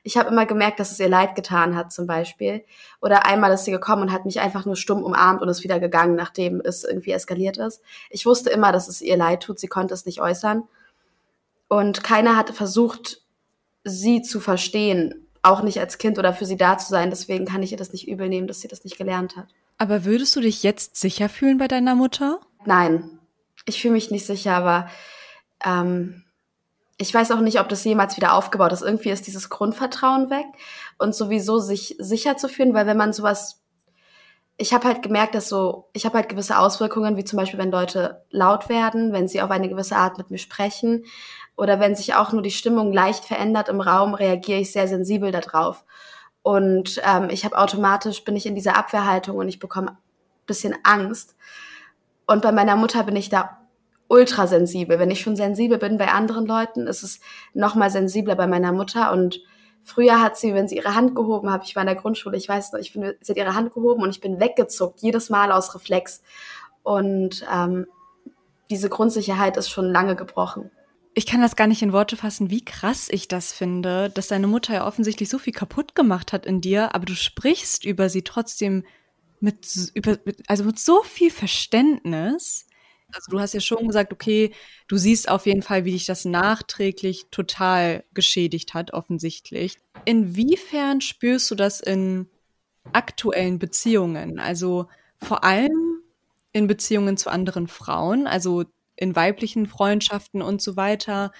ich habe immer gemerkt, dass es ihr leid getan hat, zum Beispiel. Oder einmal ist sie gekommen und hat mich einfach nur stumm umarmt und ist wieder gegangen, nachdem es irgendwie eskaliert ist. Ich wusste immer, dass es ihr leid tut, sie konnte es nicht äußern. Und keiner hat versucht, sie zu verstehen, auch nicht als Kind oder für sie da zu sein. Deswegen kann ich ihr das nicht übel nehmen, dass sie das nicht gelernt hat. Aber würdest du dich jetzt sicher fühlen bei deiner Mutter? Nein, ich fühle mich nicht sicher, aber ähm, ich weiß auch nicht, ob das jemals wieder aufgebaut ist. Irgendwie ist dieses Grundvertrauen weg und sowieso sich sicher zu fühlen, weil wenn man sowas ich habe halt gemerkt, dass so, ich habe halt gewisse Auswirkungen, wie zum Beispiel, wenn Leute laut werden, wenn sie auf eine gewisse Art mit mir sprechen oder wenn sich auch nur die Stimmung leicht verändert im Raum, reagiere ich sehr sensibel darauf. Und ähm, ich habe automatisch, bin ich in dieser Abwehrhaltung und ich bekomme bisschen Angst. Und bei meiner Mutter bin ich da ultra sensibel. Wenn ich schon sensibel bin bei anderen Leuten, ist es noch mal sensibler bei meiner Mutter und Früher hat sie, wenn sie ihre Hand gehoben hat, ich war in der Grundschule, ich weiß noch, ich bin, sie hat ihre Hand gehoben und ich bin weggezuckt, jedes Mal aus Reflex. Und ähm, diese Grundsicherheit ist schon lange gebrochen. Ich kann das gar nicht in Worte fassen, wie krass ich das finde, dass deine Mutter ja offensichtlich so viel kaputt gemacht hat in dir, aber du sprichst über sie trotzdem mit, über, mit, also mit so viel Verständnis. Also du hast ja schon gesagt, okay, du siehst auf jeden Fall, wie dich das nachträglich total geschädigt hat, offensichtlich. Inwiefern spürst du das in aktuellen Beziehungen? Also vor allem in Beziehungen zu anderen Frauen, also in weiblichen Freundschaften und so weiter.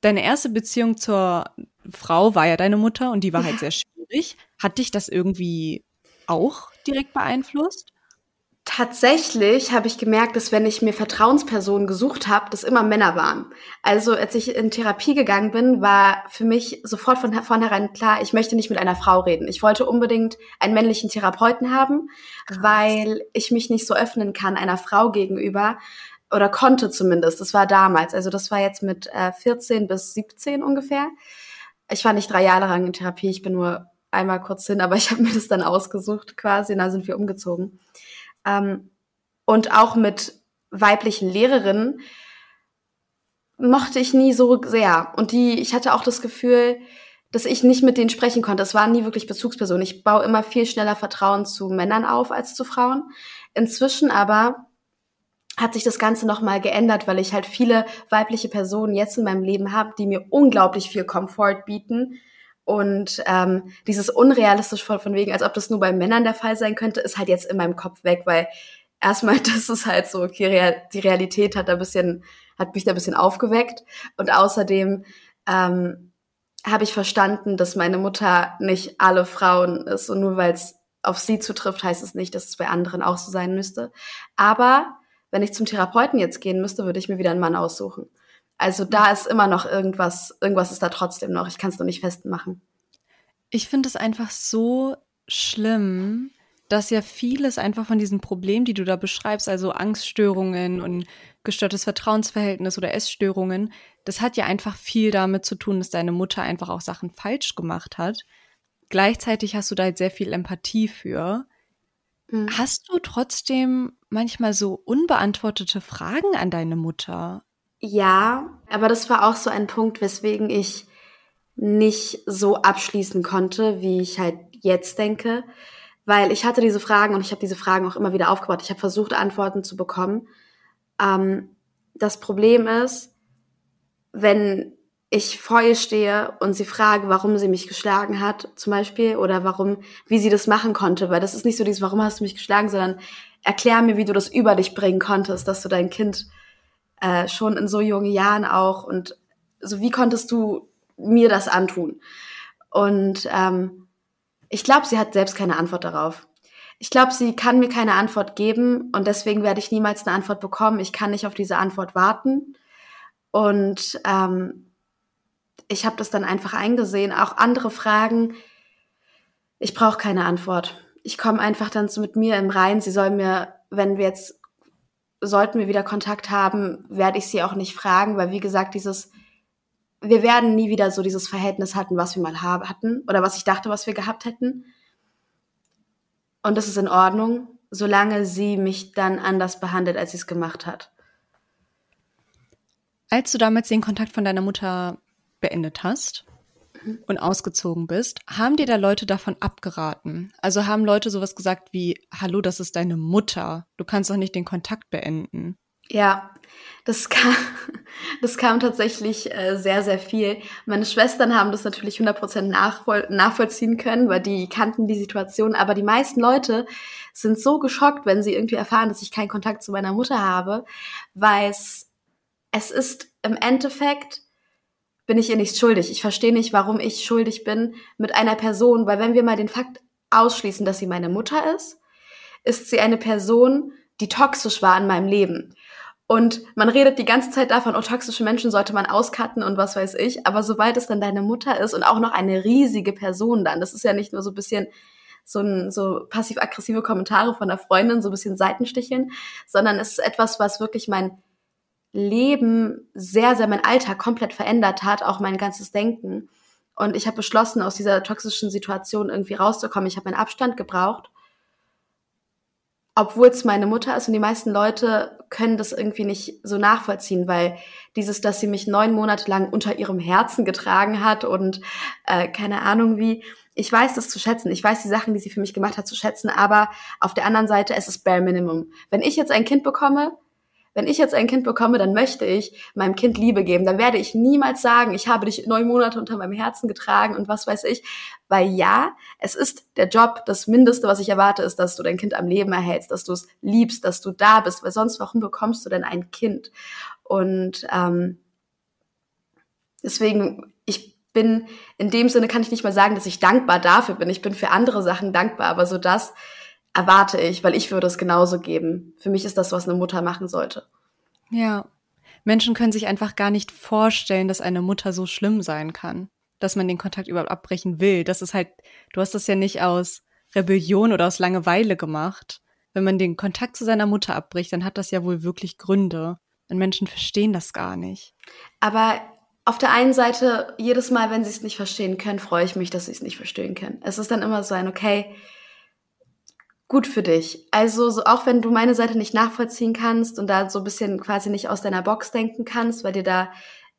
Deine erste Beziehung zur Frau war ja deine Mutter und die war halt sehr schwierig. Hat dich das irgendwie auch direkt beeinflusst? Tatsächlich habe ich gemerkt, dass wenn ich mir Vertrauenspersonen gesucht habe, das immer Männer waren. Also als ich in Therapie gegangen bin, war für mich sofort von vornherein klar, ich möchte nicht mit einer Frau reden. Ich wollte unbedingt einen männlichen Therapeuten haben, weil ich mich nicht so öffnen kann einer Frau gegenüber oder konnte zumindest. Das war damals. Also das war jetzt mit äh, 14 bis 17 ungefähr. Ich war nicht drei Jahre lang in Therapie, ich bin nur einmal kurz hin, aber ich habe mir das dann ausgesucht quasi und da sind wir umgezogen. Ähm, und auch mit weiblichen Lehrerinnen mochte ich nie so sehr. Und die, ich hatte auch das Gefühl, dass ich nicht mit denen sprechen konnte. Es waren nie wirklich Bezugspersonen. Ich baue immer viel schneller Vertrauen zu Männern auf als zu Frauen. Inzwischen aber hat sich das Ganze nochmal geändert, weil ich halt viele weibliche Personen jetzt in meinem Leben habe, die mir unglaublich viel Komfort bieten, und ähm, dieses unrealistisch von, von wegen, als ob das nur bei Männern der Fall sein könnte, ist halt jetzt in meinem Kopf weg, weil erstmal, das ist halt so, okay, real, die Realität hat da ein bisschen, hat mich da ein bisschen aufgeweckt. Und außerdem ähm, habe ich verstanden, dass meine Mutter nicht alle Frauen ist. Und nur weil es auf sie zutrifft, heißt es nicht, dass es bei anderen auch so sein müsste. Aber wenn ich zum Therapeuten jetzt gehen müsste, würde ich mir wieder einen Mann aussuchen. Also da ist immer noch irgendwas, irgendwas ist da trotzdem noch. Ich kann es noch nicht festmachen. Ich finde es einfach so schlimm, dass ja vieles einfach von diesen Problemen, die du da beschreibst, also Angststörungen und gestörtes Vertrauensverhältnis oder Essstörungen, das hat ja einfach viel damit zu tun, dass deine Mutter einfach auch Sachen falsch gemacht hat. gleichzeitig hast du da jetzt sehr viel Empathie für. Mhm. Hast du trotzdem manchmal so unbeantwortete Fragen an deine Mutter? Ja, aber das war auch so ein Punkt, weswegen ich nicht so abschließen konnte, wie ich halt jetzt denke, weil ich hatte diese Fragen und ich habe diese Fragen auch immer wieder aufgebaut. Ich habe versucht, Antworten zu bekommen. Ähm, das Problem ist, wenn ich vor ihr stehe und sie frage, warum sie mich geschlagen hat, zum Beispiel, oder warum, wie sie das machen konnte, weil das ist nicht so dieses, warum hast du mich geschlagen, sondern erklär mir, wie du das über dich bringen konntest, dass du dein Kind äh, schon in so jungen Jahren auch und so wie konntest du mir das antun? Und ähm, ich glaube, sie hat selbst keine Antwort darauf. Ich glaube, sie kann mir keine Antwort geben und deswegen werde ich niemals eine Antwort bekommen. Ich kann nicht auf diese Antwort warten. Und ähm, ich habe das dann einfach eingesehen. Auch andere Fragen, ich brauche keine Antwort. Ich komme einfach dann so mit mir im Rein. Sie soll mir, wenn wir jetzt, sollten wir wieder Kontakt haben, werde ich sie auch nicht fragen, weil wie gesagt, dieses, wir werden nie wieder so dieses Verhältnis hatten, was wir mal hatten oder was ich dachte, was wir gehabt hätten. Und das ist in Ordnung, solange sie mich dann anders behandelt, als sie es gemacht hat. Als du damals den Kontakt von deiner Mutter beendet hast und ausgezogen bist, haben dir da Leute davon abgeraten? Also haben Leute sowas gesagt wie, hallo, das ist deine Mutter, du kannst doch nicht den Kontakt beenden. Ja, das kam, das kam tatsächlich äh, sehr, sehr viel. Meine Schwestern haben das natürlich 100% nachvoll nachvollziehen können, weil die kannten die Situation. Aber die meisten Leute sind so geschockt, wenn sie irgendwie erfahren, dass ich keinen Kontakt zu meiner Mutter habe, weil es, ist im Endeffekt bin ich ihr nichts schuldig. Ich verstehe nicht, warum ich schuldig bin mit einer Person, weil wenn wir mal den Fakt ausschließen, dass sie meine Mutter ist, ist sie eine Person, die toxisch war in meinem Leben. Und man redet die ganze Zeit davon, oh, toxische Menschen sollte man auscutten und was weiß ich. Aber sobald es dann deine Mutter ist und auch noch eine riesige Person dann, das ist ja nicht nur so ein bisschen so, ein, so passiv-aggressive Kommentare von der Freundin, so ein bisschen Seitensticheln, sondern es ist etwas, was wirklich mein Leben sehr, sehr mein Alltag komplett verändert hat, auch mein ganzes Denken. Und ich habe beschlossen, aus dieser toxischen Situation irgendwie rauszukommen. Ich habe meinen Abstand gebraucht, obwohl es meine Mutter ist und die meisten Leute können das irgendwie nicht so nachvollziehen, weil dieses, dass sie mich neun Monate lang unter ihrem Herzen getragen hat und äh, keine Ahnung wie, ich weiß das zu schätzen. Ich weiß die Sachen, die sie für mich gemacht hat, zu schätzen, aber auf der anderen Seite, es ist bare minimum. Wenn ich jetzt ein Kind bekomme, wenn ich jetzt ein Kind bekomme, dann möchte ich meinem Kind Liebe geben. Dann werde ich niemals sagen, ich habe dich neun Monate unter meinem Herzen getragen und was weiß ich. Weil ja, es ist der Job, das Mindeste, was ich erwarte, ist, dass du dein Kind am Leben erhältst, dass du es liebst, dass du da bist. Weil sonst, warum bekommst du denn ein Kind? Und ähm, deswegen, ich bin in dem Sinne kann ich nicht mal sagen, dass ich dankbar dafür bin. Ich bin für andere Sachen dankbar, aber so das, erwarte ich, weil ich würde es genauso geben. Für mich ist das, was eine Mutter machen sollte. Ja. Menschen können sich einfach gar nicht vorstellen, dass eine Mutter so schlimm sein kann, dass man den Kontakt überhaupt abbrechen will. Das ist halt, du hast das ja nicht aus Rebellion oder aus Langeweile gemacht. Wenn man den Kontakt zu seiner Mutter abbricht, dann hat das ja wohl wirklich Gründe. Und Menschen verstehen das gar nicht. Aber auf der einen Seite, jedes Mal, wenn sie es nicht verstehen können, freue ich mich, dass sie es nicht verstehen können. Es ist dann immer so ein, okay, gut für dich. Also so, auch wenn du meine Seite nicht nachvollziehen kannst und da so ein bisschen quasi nicht aus deiner Box denken kannst, weil dir da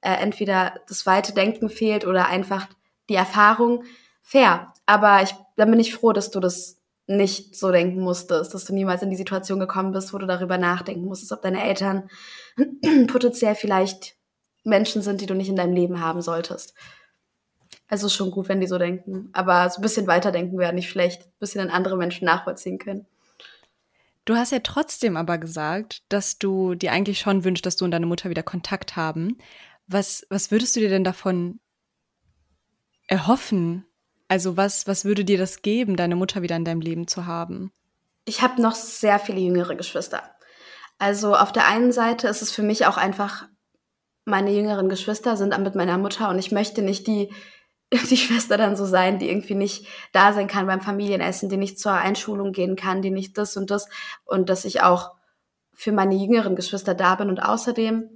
äh, entweder das weite Denken fehlt oder einfach die Erfahrung, fair. Aber ich, dann bin ich froh, dass du das nicht so denken musstest, dass du niemals in die Situation gekommen bist, wo du darüber nachdenken musstest, ob deine Eltern potenziell vielleicht Menschen sind, die du nicht in deinem Leben haben solltest. Also ist schon gut, wenn die so denken. Aber so ein bisschen weiterdenken wäre nicht schlecht. Ein bisschen an andere Menschen nachvollziehen können. Du hast ja trotzdem aber gesagt, dass du dir eigentlich schon wünschst, dass du und deine Mutter wieder Kontakt haben. Was, was würdest du dir denn davon erhoffen? Also was, was würde dir das geben, deine Mutter wieder in deinem Leben zu haben? Ich habe noch sehr viele jüngere Geschwister. Also auf der einen Seite ist es für mich auch einfach, meine jüngeren Geschwister sind mit meiner Mutter und ich möchte nicht die die Schwester dann so sein, die irgendwie nicht da sein kann beim Familienessen, die nicht zur Einschulung gehen kann, die nicht das und das und dass ich auch für meine jüngeren Geschwister da bin und außerdem,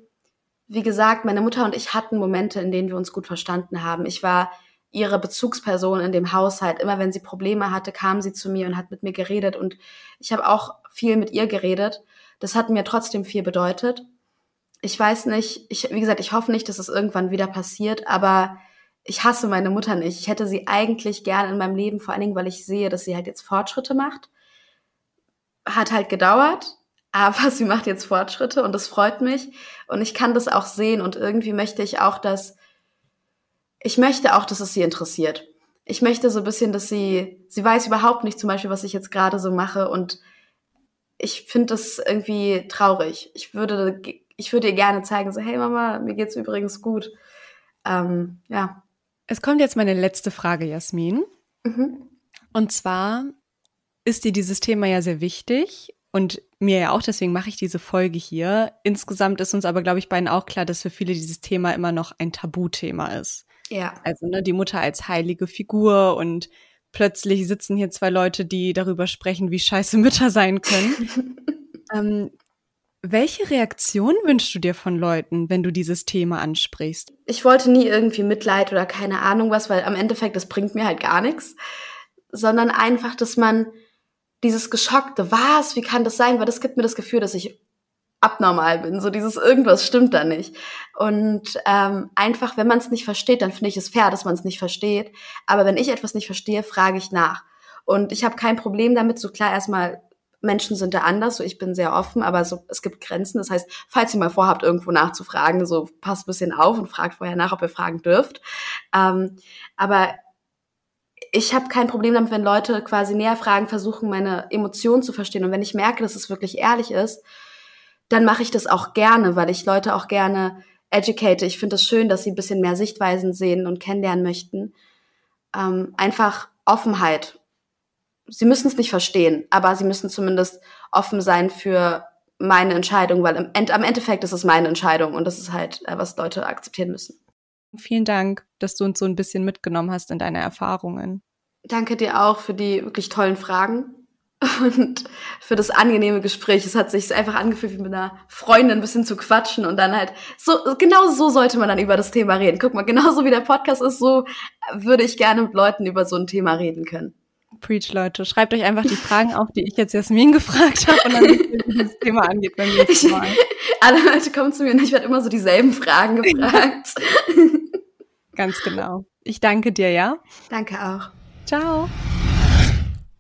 wie gesagt, meine Mutter und ich hatten Momente, in denen wir uns gut verstanden haben. Ich war ihre Bezugsperson in dem Haushalt. Immer wenn sie Probleme hatte, kam sie zu mir und hat mit mir geredet. Und ich habe auch viel mit ihr geredet. Das hat mir trotzdem viel bedeutet. Ich weiß nicht, ich, wie gesagt, ich hoffe nicht, dass es irgendwann wieder passiert, aber ich hasse meine Mutter nicht. Ich hätte sie eigentlich gern in meinem Leben, vor allen Dingen, weil ich sehe, dass sie halt jetzt Fortschritte macht. Hat halt gedauert, aber sie macht jetzt Fortschritte und das freut mich. Und ich kann das auch sehen und irgendwie möchte ich auch, dass ich möchte auch, dass es sie interessiert. Ich möchte so ein bisschen, dass sie, sie weiß überhaupt nicht zum Beispiel, was ich jetzt gerade so mache und ich finde das irgendwie traurig. Ich würde, ich würde ihr gerne zeigen, so, hey Mama, mir geht's übrigens gut. Ähm, ja. Es kommt jetzt meine letzte Frage, Jasmin. Mhm. Und zwar ist dir dieses Thema ja sehr wichtig und mir ja auch, deswegen mache ich diese Folge hier. Insgesamt ist uns aber, glaube ich, beiden auch klar, dass für viele dieses Thema immer noch ein Tabuthema ist. Ja. Also ne, die Mutter als heilige Figur und plötzlich sitzen hier zwei Leute, die darüber sprechen, wie scheiße Mütter sein können. ähm, welche Reaktion wünschst du dir von Leuten, wenn du dieses Thema ansprichst? Ich wollte nie irgendwie Mitleid oder keine Ahnung was, weil am Endeffekt, das bringt mir halt gar nichts, sondern einfach, dass man dieses geschockte, was, wie kann das sein? Weil das gibt mir das Gefühl, dass ich abnormal bin. So dieses irgendwas stimmt da nicht. Und ähm, einfach, wenn man es nicht versteht, dann finde ich es fair, dass man es nicht versteht. Aber wenn ich etwas nicht verstehe, frage ich nach. Und ich habe kein Problem damit, so klar erstmal, Menschen sind da anders, so ich bin sehr offen, aber so, es gibt Grenzen. Das heißt, falls ihr mal vorhabt, irgendwo nachzufragen, so passt ein bisschen auf und fragt vorher nach, ob ihr fragen dürft. Ähm, aber ich habe kein Problem damit, wenn Leute quasi näher fragen, versuchen, meine Emotionen zu verstehen. Und wenn ich merke, dass es wirklich ehrlich ist, dann mache ich das auch gerne, weil ich Leute auch gerne educate. Ich finde es das schön, dass sie ein bisschen mehr Sichtweisen sehen und kennenlernen möchten. Ähm, einfach Offenheit. Sie müssen es nicht verstehen, aber sie müssen zumindest offen sein für meine Entscheidung, weil im End, am Endeffekt ist es meine Entscheidung und das ist halt, äh, was Leute akzeptieren müssen. Vielen Dank, dass du uns so ein bisschen mitgenommen hast in deine Erfahrungen. Danke dir auch für die wirklich tollen Fragen und für das angenehme Gespräch. Es hat sich einfach angefühlt, wie mit einer Freundin ein bisschen zu quatschen und dann halt so, genau so sollte man dann über das Thema reden. Guck mal, genauso wie der Podcast ist, so würde ich gerne mit Leuten über so ein Thema reden können. Preach, Leute. Schreibt euch einfach die Fragen auf, die ich jetzt Jasmin gefragt habe und dann wie das Thema angeht beim nächsten Mal. alle Leute kommen zu mir und ich werde immer so dieselben Fragen gefragt. Ganz genau. Ich danke dir, ja? Danke auch. Ciao.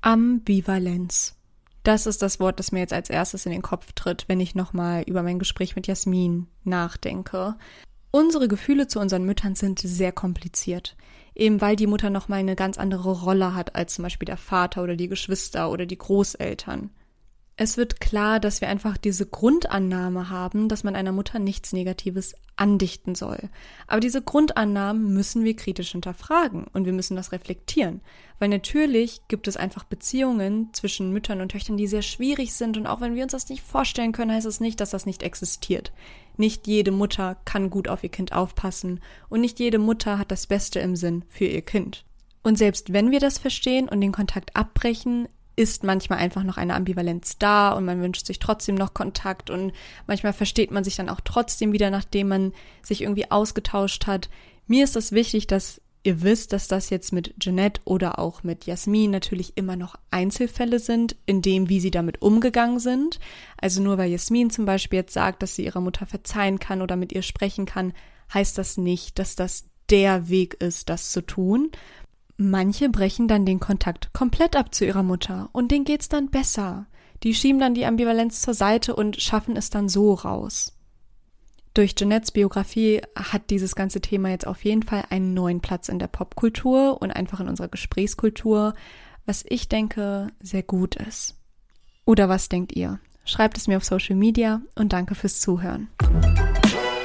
Ambivalenz. Das ist das Wort, das mir jetzt als erstes in den Kopf tritt, wenn ich nochmal über mein Gespräch mit Jasmin nachdenke. Unsere Gefühle zu unseren Müttern sind sehr kompliziert. Eben weil die Mutter nochmal eine ganz andere Rolle hat als zum Beispiel der Vater oder die Geschwister oder die Großeltern. Es wird klar, dass wir einfach diese Grundannahme haben, dass man einer Mutter nichts Negatives andichten soll. Aber diese Grundannahmen müssen wir kritisch hinterfragen und wir müssen das reflektieren. Weil natürlich gibt es einfach Beziehungen zwischen Müttern und Töchtern, die sehr schwierig sind und auch wenn wir uns das nicht vorstellen können, heißt es nicht, dass das nicht existiert. Nicht jede Mutter kann gut auf ihr Kind aufpassen und nicht jede Mutter hat das Beste im Sinn für ihr Kind. Und selbst wenn wir das verstehen und den Kontakt abbrechen, ist manchmal einfach noch eine Ambivalenz da und man wünscht sich trotzdem noch Kontakt und manchmal versteht man sich dann auch trotzdem wieder, nachdem man sich irgendwie ausgetauscht hat. Mir ist es wichtig, dass ihr wisst, dass das jetzt mit Jeanette oder auch mit Jasmin natürlich immer noch Einzelfälle sind, in dem, wie sie damit umgegangen sind. Also nur weil Jasmin zum Beispiel jetzt sagt, dass sie ihrer Mutter verzeihen kann oder mit ihr sprechen kann, heißt das nicht, dass das der Weg ist, das zu tun. Manche brechen dann den Kontakt komplett ab zu ihrer Mutter und denen geht's dann besser. Die schieben dann die Ambivalenz zur Seite und schaffen es dann so raus. Durch Jeanettes Biografie hat dieses ganze Thema jetzt auf jeden Fall einen neuen Platz in der Popkultur und einfach in unserer Gesprächskultur, was ich denke sehr gut ist. Oder was denkt ihr? Schreibt es mir auf Social Media und danke fürs Zuhören.